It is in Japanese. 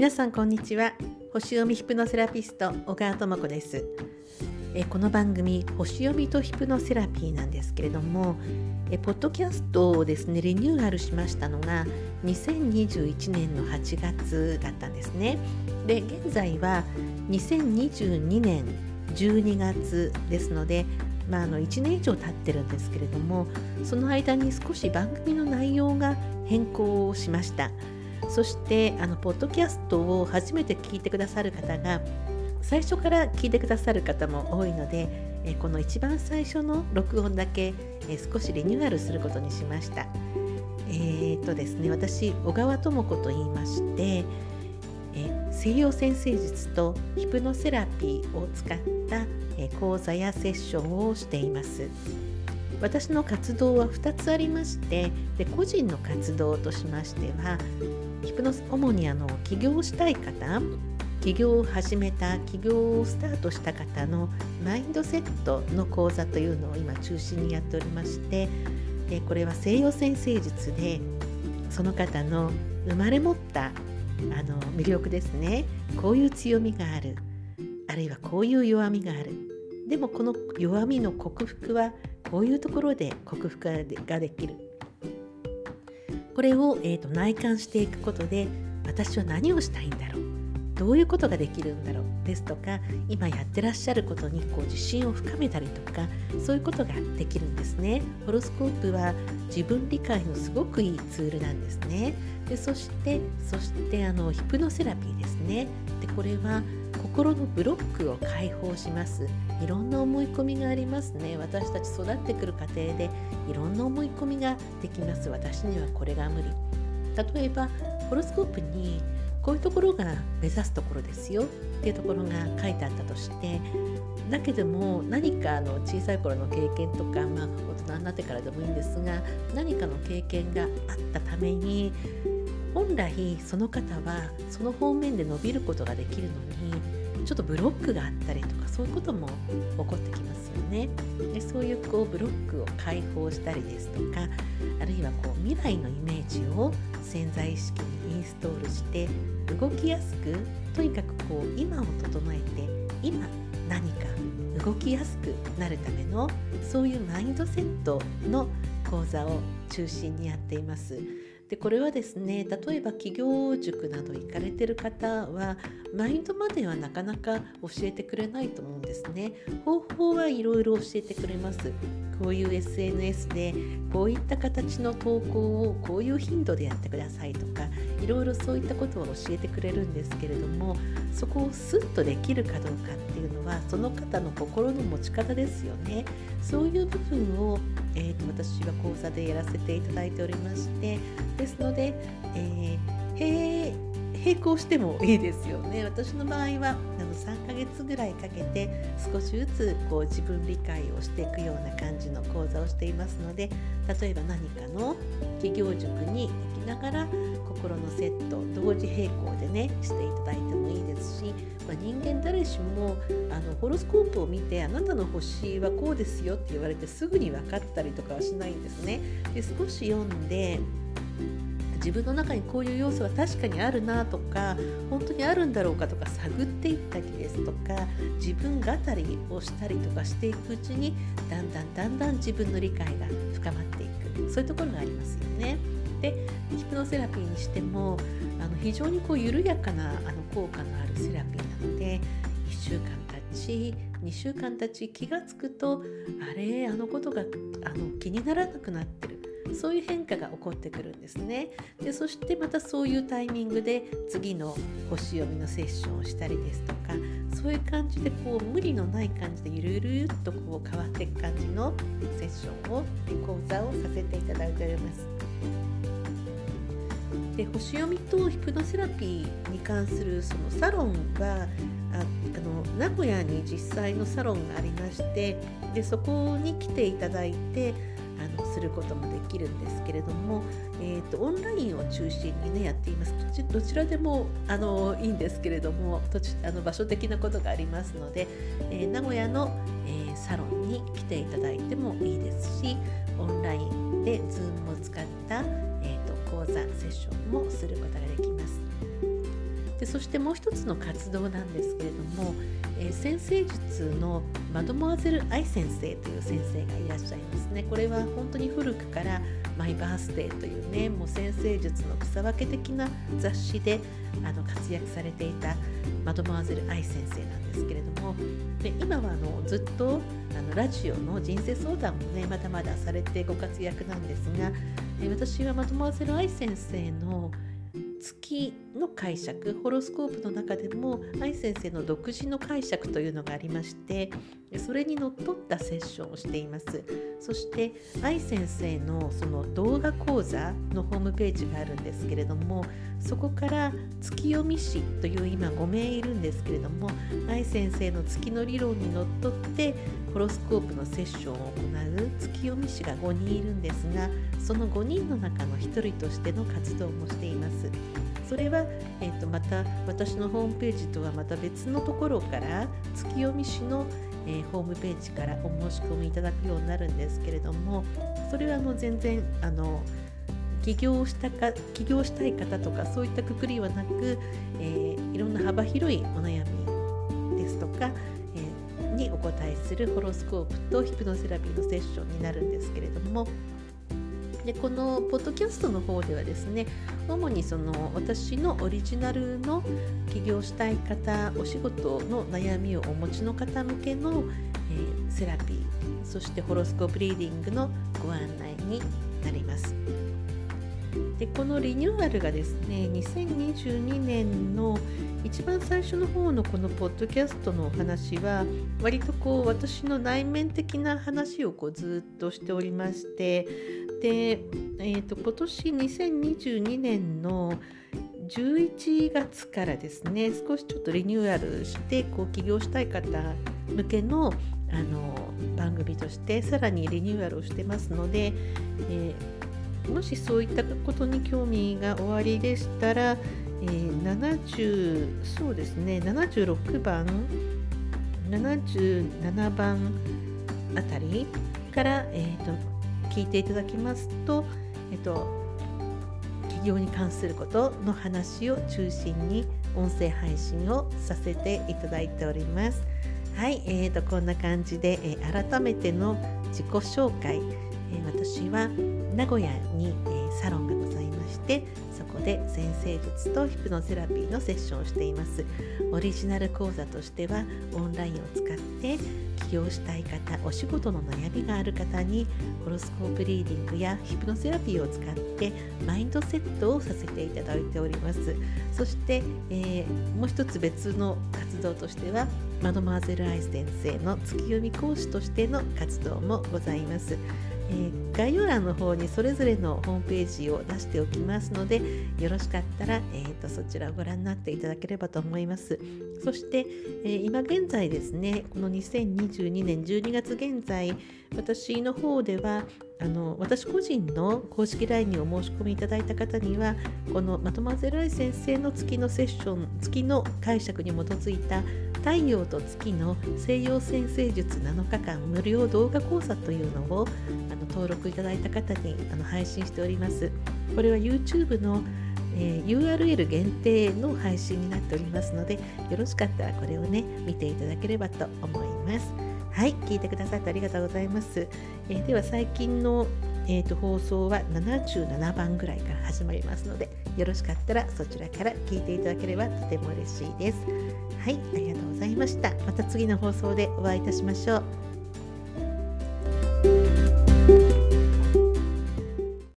皆さんこんにちは。星読みヒプノセラピスト小川智子です。えこの番組星読みとヒプノセラピーなんですけれどもえポッドキャストをですねリニューアルしましたのが2021年の8月だったんですね。で現在は2022年12月ですのでまあ、あの1年以上経ってるんですけれどもその間に少し番組の内容が変更しました。そしてあのポッドキャストを初めて聞いてくださる方が最初から聞いてくださる方も多いのでえこの一番最初の録音だけえ少しリニューアルすることにしました。えー、とですね私小川智子と言いましてえ西洋先生術とヒプノセラピーを使ったえ講座やセッションをしています。私の活動は2つありましてで個人の活動としましてはヒプノス主にあの起業したい方起業を始めた起業をスタートした方のマインドセットの講座というのを今中心にやっておりましてでこれは西洋先生術でその方の生まれ持ったあの魅力ですね。こういう強みがある。あるいはこういう弱みがあるでもこの弱みの克服はこういうところで克服ができる。これを、えーと、内観していくことで私は何をしたいんだろうどういうことができるんだろうですとか今やってらっしゃることにこう自信を深めたりとかそういうことができるんですね。ホロスコープは自分理解のすごくいいツールなんですね。でそしてそしてあのヒプノセラピーですね。でこれは心のブロックを解放しますいろんな思い込みがありますね私たち育ってくる過程でいろんな思い込みができます。私にはこれが無理。例えばホロスコープにこういうところが目指すところですよ。っていうところが書いてあったとしてだけども何かの小さい頃の経験とか、まあ、大人になってからでもいいんですが何かの経験があったために本来その方はその方面で伸びることができるのにちょっとブロックがあったりとかそういうことも起こってきますよね。でそういうこうブロックを解放したりですとかあるいはこう未来のイメージを潜在意識にインストールして動きやすくとにかくこう今を整えて今何か動きやすくなるためのそういうマインドセットの講座を中心にやっています。でこれはですね例えば企業塾など行かれてる方はマインドまではなかなか教えてくれないと思うんですね。方法はいろいろ教えてくれます。こういう SNS でこういった形の投稿をこういう頻度でやってくださいとかいろいろそういったことを教えてくれるんですけれどもそこをスッとできるかどうかっていうのはその方の心の持ち方ですよね。そういう部分を、えーと、私は講座でやらせていただいておりましてですので、えー、並行してもいいですよね私の場合はあの3ヶ月ぐらいかけて少しずつこう自分理解をしていくような感じの講座をしていますので例えば何かの企業塾に行きながら心のセット同時並行でねしていただいてもいいですし、まあ、人間誰しもあのホロスコープを見てあなたの星はこうですよって言われてすぐに分かったりとかはしないんですね。で少し読んで自分の中にこういう要素は確かにあるなとか本当にあるんだろうかとか探っていったりですとか自分語りをしたりとかしていくうちにだんだんだんだん自分の理解が深まっていくそういうところがありますよね。でヒプノセラピーにしてもあの非常にこう緩やかなあの効果のあるセラピーなので1週間経ち2週間経ち気が付くとあれあのことがあの気にならなくなってそういう変化が起こってくるんですねでそしてまたそういうタイミングで次の星読みのセッションをしたりですとかそういう感じでこう無理のない感じでゆるゆるっとこう変わっていく感じのセッションを講座をさせていただいております。で星読みとヒプノセラピーに関するそのサロンはああの名古屋に実際のサロンがありましてでそこに来ていただいてあのすることもできるんですけれども、えーと、オンラインを中心にねやっていますどちらでもあのいいんですけれども土地あの場所的なことがありますので、えー、名古屋の、えー、サロンに来ていただいてもいいですしオンラインで Zoom を使った、えーと講座セッションもすることができます。でそしてもう一つの活動なんですけれども、えー、先生術のマドモアゼル愛先生という先生がいらっしゃいますね。これは本当に古くからマイバースデーというねもう先生術の草分け的な雑誌であの活躍されていたマドモアゼル愛先生なんですけれどもで今はあのずっとあのラジオの人生相談もねまだまだされてご活躍なんですが私はマドモアゼル愛先生の月の解釈ホロスコープの中でも愛先生の独自の解釈というのがありましてそれにのっとったセッションをしています。そして愛先生のその動画講座のホームページがあるんですけれどもそこから月読み師という今5名いるんですけれども愛先生の月の理論にのっとってホロスコープのセッションを行う月読み師が5人いるんですがその5人の中の1人としての活動もしています。それは、えーと、また私のホームページとはまた別のところから月読み師の、えー、ホームページからお申し込みいただくようになるんですけれどもそれはあの全然あの起業したか起業したい方とかそういったくくりはなく、えー、いろんな幅広いお悩みですとか、にお答えするホロスコープとヒプノセラピーのセッションになるんですけれどもでこのポッドキャストの方ではですね主にその私のオリジナルの起業したい方お仕事の悩みをお持ちの方向けの、えー、セラピーそしてホロスコープリーディングのご案内になります。でこのリニューアルがですね2022年の一番最初の方のこのポッドキャストのお話は割とこう私の内面的な話をこうずっとしておりましてで、えーと、今年2022年の11月からですね少しちょっとリニューアルしてこう起業したい方向けのあの番組としてさらにリニューアルをしてますので、えー、もしそういったことに興味がおありでしたら、えー、70そうですね76番77番あたりから、えーと聞いていただきますと、えっと、企業に関することの話を中心に音声配信をさせていただいております。はい、えーと、こんな感じで、えー、改めての自己紹介、えー、私は名古屋に、え、サロンがございましてそこで先生術とヒプノセラピーのセッションをしています。オリジナル講座としてはオンラインを使って起業したい方お仕事の悩みがある方にホロスコープリーディングやヒプノセラピーを使ってマインドセットをさせていただいております。そして、えー、もう一つ別の活動としてはマドマーゼルアイス先生の月読み講師としての活動もございます。えー、概要欄の方にそれぞれのホームページを出しておきますのでよろしかったら、えーと、そちらをご覧になっていただければと思います。そして、えー、今現在ですねこの2022年12月現在私の方ではあの私個人の公式 LINE にお申し込みいただいた方にはこのまとまぜらい先生の月のセッション月の解釈に基づいた太陽と月の西洋先生術7日間無料動画講座というのをあの登録いただいた方にあの配信しております。これは YouTube の、えー、URL 限定の配信になっておりますのでよろしかったらこれをね見ていただければと思います。はい、聞いてくださってありがとうございます。えー、では最近のえーと、放送は77番ぐらいから始まりますのでよろしかったらそちらから聞いていただければとても嬉しいです。はい、ありがとうございました。また次の放送でお会いいたしましょう。